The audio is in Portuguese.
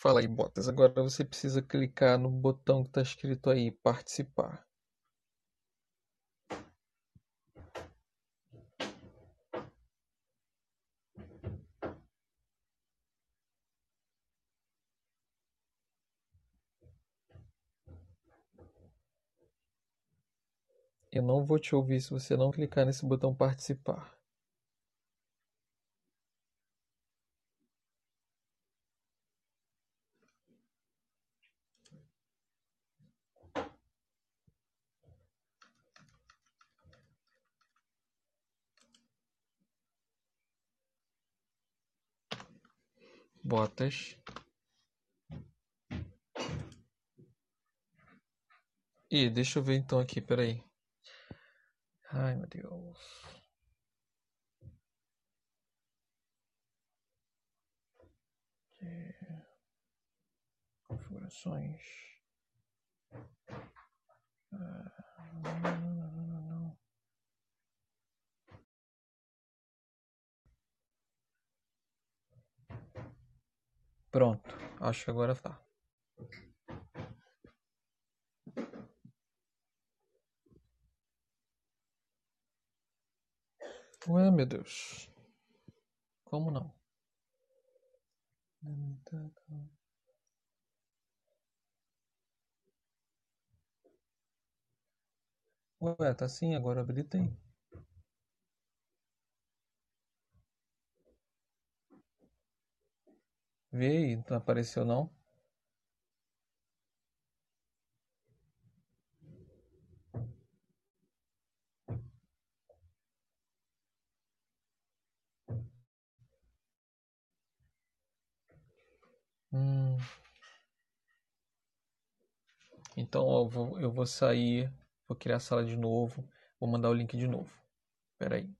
Fala aí, Botas. Agora você precisa clicar no botão que está escrito aí, participar. Eu não vou te ouvir se você não clicar nesse botão participar. Botas. Ih, deixa eu ver então aqui, peraí. Ai, meu Deus. Configurações. Ah, não, não, não, não. Pronto, acho que agora tá. Ué, meu Deus. Como não? Ué, tá sim, agora habilitei. Vê aí, não apareceu não? Hum. Então eu vou, eu vou sair, vou criar a sala de novo, vou mandar o link de novo. Espera aí.